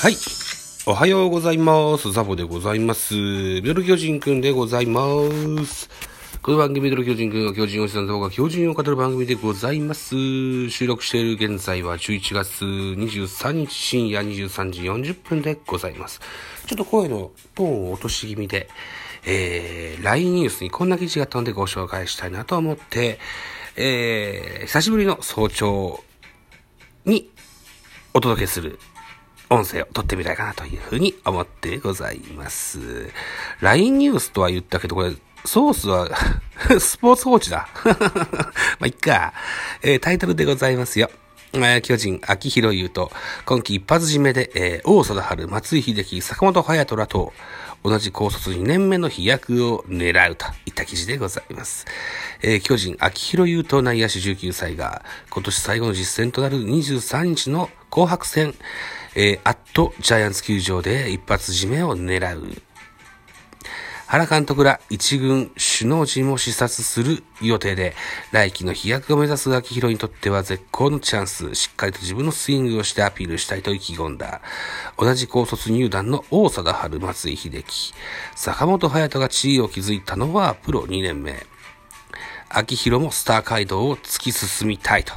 はい。おはようございます。ザボでございます。ミドル巨人くんでございます。この番組ミドル巨人くんが巨人をした動画、巨人を語る番組でございます。収録している現在は11月23日深夜23時40分でございます。ちょっと声のトーンを落とし気味で、えー、LINE ニュースにこんな記事があったのでご紹介したいなと思って、えー、久しぶりの早朝にお届けする音声を撮ってみたいかなというふうに思ってございます。LINE ニュースとは言ったけど、これ、ソースは スポーツ報知だ。まあ、いっか。えータイトルでございますよ。巨人、秋広優と、今季一発締めで、えー王貞治、松井秀喜、坂本隼人らと、同じ高卒2年目の飛躍を狙うといった記事でございます。えー巨人、秋広優と内野手19歳が、今年最後の実戦となる23日の紅白戦、えーアットジャイアンツ球場で一発締めを狙う。原監督ら一軍首脳陣も視察する予定で、来季の飛躍を目指す秋広にとっては絶好のチャンス、しっかりと自分のスイングをしてアピールしたいと意気込んだ。同じ高卒入団の大貞治松井秀喜、坂本隼人が地位を築いたのはプロ2年目。秋広もスター街道を突き進みたいと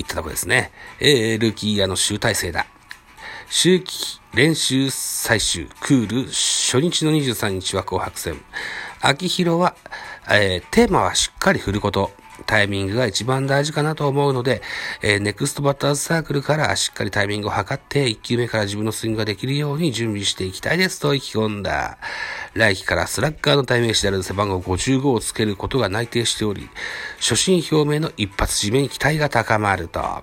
いったところですね。えー、ルーキーイヤーの集大成だ。秋季練習最終クール初日の23日は紅白戦。秋広は、えーテーマはしっかり振ること。タイミングが一番大事かなと思うので、えーネクストバッターズサークルからしっかりタイミングを測って1球目から自分のスイングができるように準備していきたいですと意気込んだ。来季からスラッガーの代名詞である背番号55をつけることが内定しており、初心表明の一発締めに期待が高まると。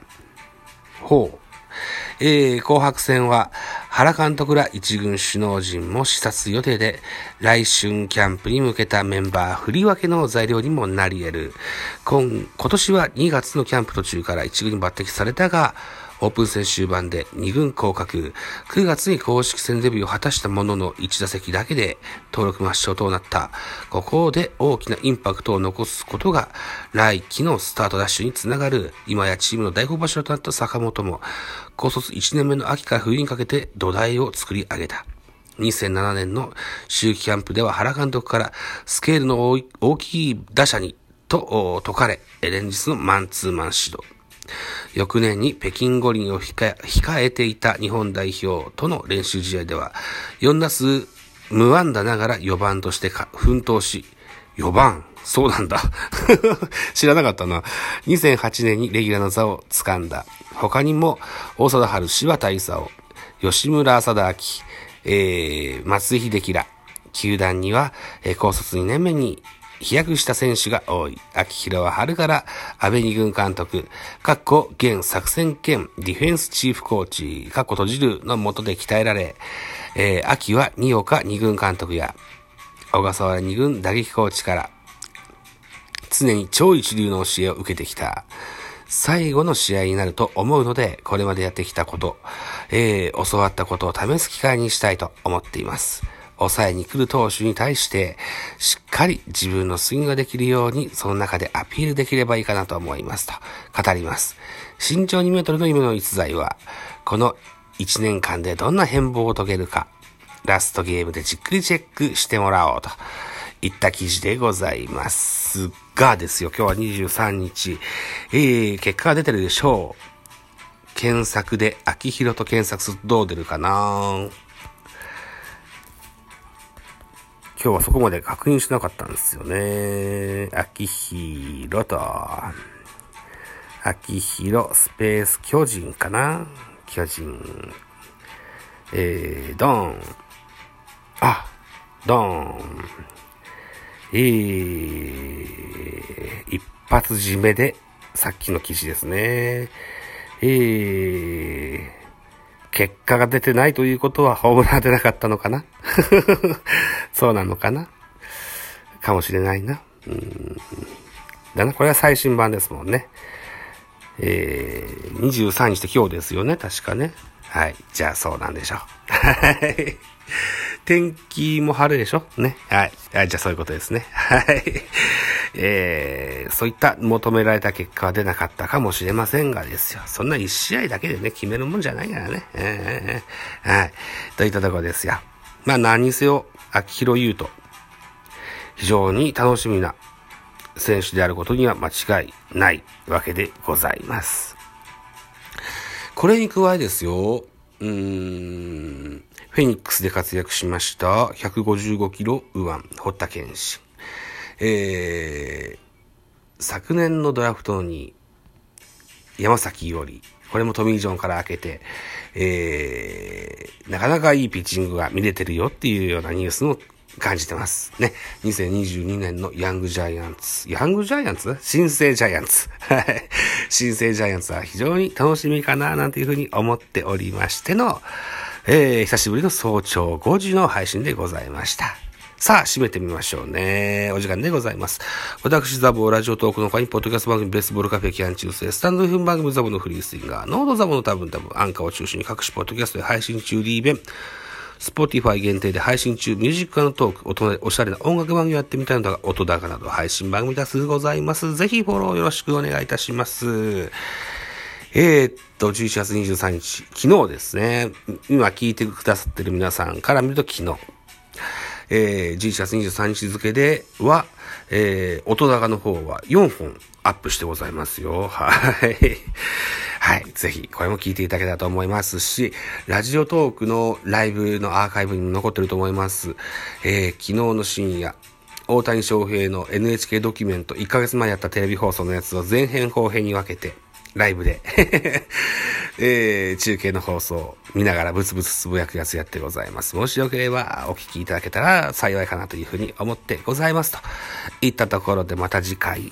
ほう。えー、紅白戦は原監督ら一軍首脳陣も視察予定で、来春キャンプに向けたメンバー振り分けの材料にもなり得る。今、今年は2月のキャンプ途中から一軍に抜擢されたが、オープン戦終盤で2軍降格。9月に公式戦デビューを果たしたものの1打席だけで登録抹消となった。ここで大きなインパクトを残すことが来季のスタートダッシュにつながる。今やチームの大黒柱となった坂本も高卒1年目の秋から冬にかけて土台を作り上げた。2007年の秋季キャンプでは原監督からスケールの大きい打者にとお説かれ、連日のマンツーマン指導。翌年に北京五輪を控えていた日本代表との練習試合では、4打数無安打ながら4番として奮闘し、4番そうなんだ。知らなかったな。2008年にレギュラーの座を掴んだ。他にも、大貞治、柴田勲、吉村貞明、えー、松井秀喜ら、球団には、えー高卒2年目に飛躍した選手が多い。秋広は春から安倍二軍監督、かっこ現作戦兼ディフェンスチーフコーチ、かっこ閉じるの下で鍛えられ、えー秋は二岡二軍監督や、小笠原二軍打撃コーチから、常に超一流の教えを受けてきた。最後の試合になると思うので、これまでやってきたこと、えー教わったことを試す機会にしたいと思っています。抑えに来る投手に対して、しっかり自分のスイングができるように、その中でアピールできればいいかなと思いますと語ります。身長2メートルの夢の逸材は、この1年間でどんな変貌を遂げるか、ラストゲームでじっくりチェックしてもらおうといった記事でございますがですよ、今日は23日、えー、結果が出てるでしょう。検索で、秋広と検索するとどう出るかな？今日はそこまで確認しなかったんですよね。秋広と、秋広スペース巨人かな巨人。えー、ドン。あ、ドン。えー、一発締めで、さっきの記事ですね。えー、結果が出てないということはホームラン出なかったのかなそうなのかな？かもしれないな。うん。だな、これは最新版ですもんね。えー、23日って今日ですよね、確かね。はい。じゃあそうなんでしょう。はい。天気も晴れでしょ？ね。はい。はい。じゃあそういうことですね。はい。えー、そういった求められた結果は出なかったかもしれませんがですよ。そんな一試合だけでね、決めるもんじゃないからね。えー、はい。といったところですよ。まあ何にせよ、秋広優斗、非常に楽しみな選手であることには間違いないわけでございます。これに加えですよ、うーん、フェニックスで活躍しました155キロ右腕、堀田健士。えー、昨年のドラフトに山崎伊織、これもトミー・ジョンから開けて、えー、なかなかいいピッチングが見れてるよっていうようなニュースも感じてます。ね。2022年のヤングジャイアンツ。ヤングジャイアンツ新生ジャイアンツ。はい。新生ジャイアンツは非常に楽しみかな、なんていうふうに思っておりましての、えー、久しぶりの早朝5時の配信でございました。さあ、締めてみましょうね。お時間でございます。私、ザボラジオトークの他に、ポッドキャスト番組、ベースボールカフェ、キャン中世、ススタンドフン番組、ザボのフリースインガー、ノードザボの多分多分、アンカーを中心に各種ポッドキャストで配信中、リーベン、スポティファイ限定で配信中、ミュージックのトーク、おしゃれな音楽番組やってみたいのだが、音高など配信番組多数ございます。ぜひフォローよろしくお願いいたします。えー、っと、11月23日、昨日ですね、今聞いてくださってる皆さんから見ると昨日、えー、11月23日付では、えー、音高の方は4本アップしてございますよ。はい。はい。ぜひ、これも聞いていただけたらと思いますし、ラジオトークのライブのアーカイブにも残ってると思います。えー、昨日の深夜、大谷翔平の NHK ドキュメント、1ヶ月前やったテレビ放送のやつを前編後編に分けて、ライブで えー、中継の放送見ながらブツブツつぶやくやつやってございます。もしよければお聞きいただけたら幸いかなというふうに思ってございますといったところでまた次回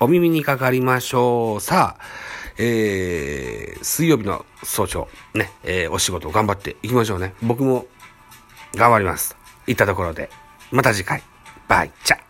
お耳にかかりましょう。さあ、えー、水曜日の早朝、ね、えー、お仕事頑張っていきましょうね。僕も頑張ります。といったところで、また次回、バイチャ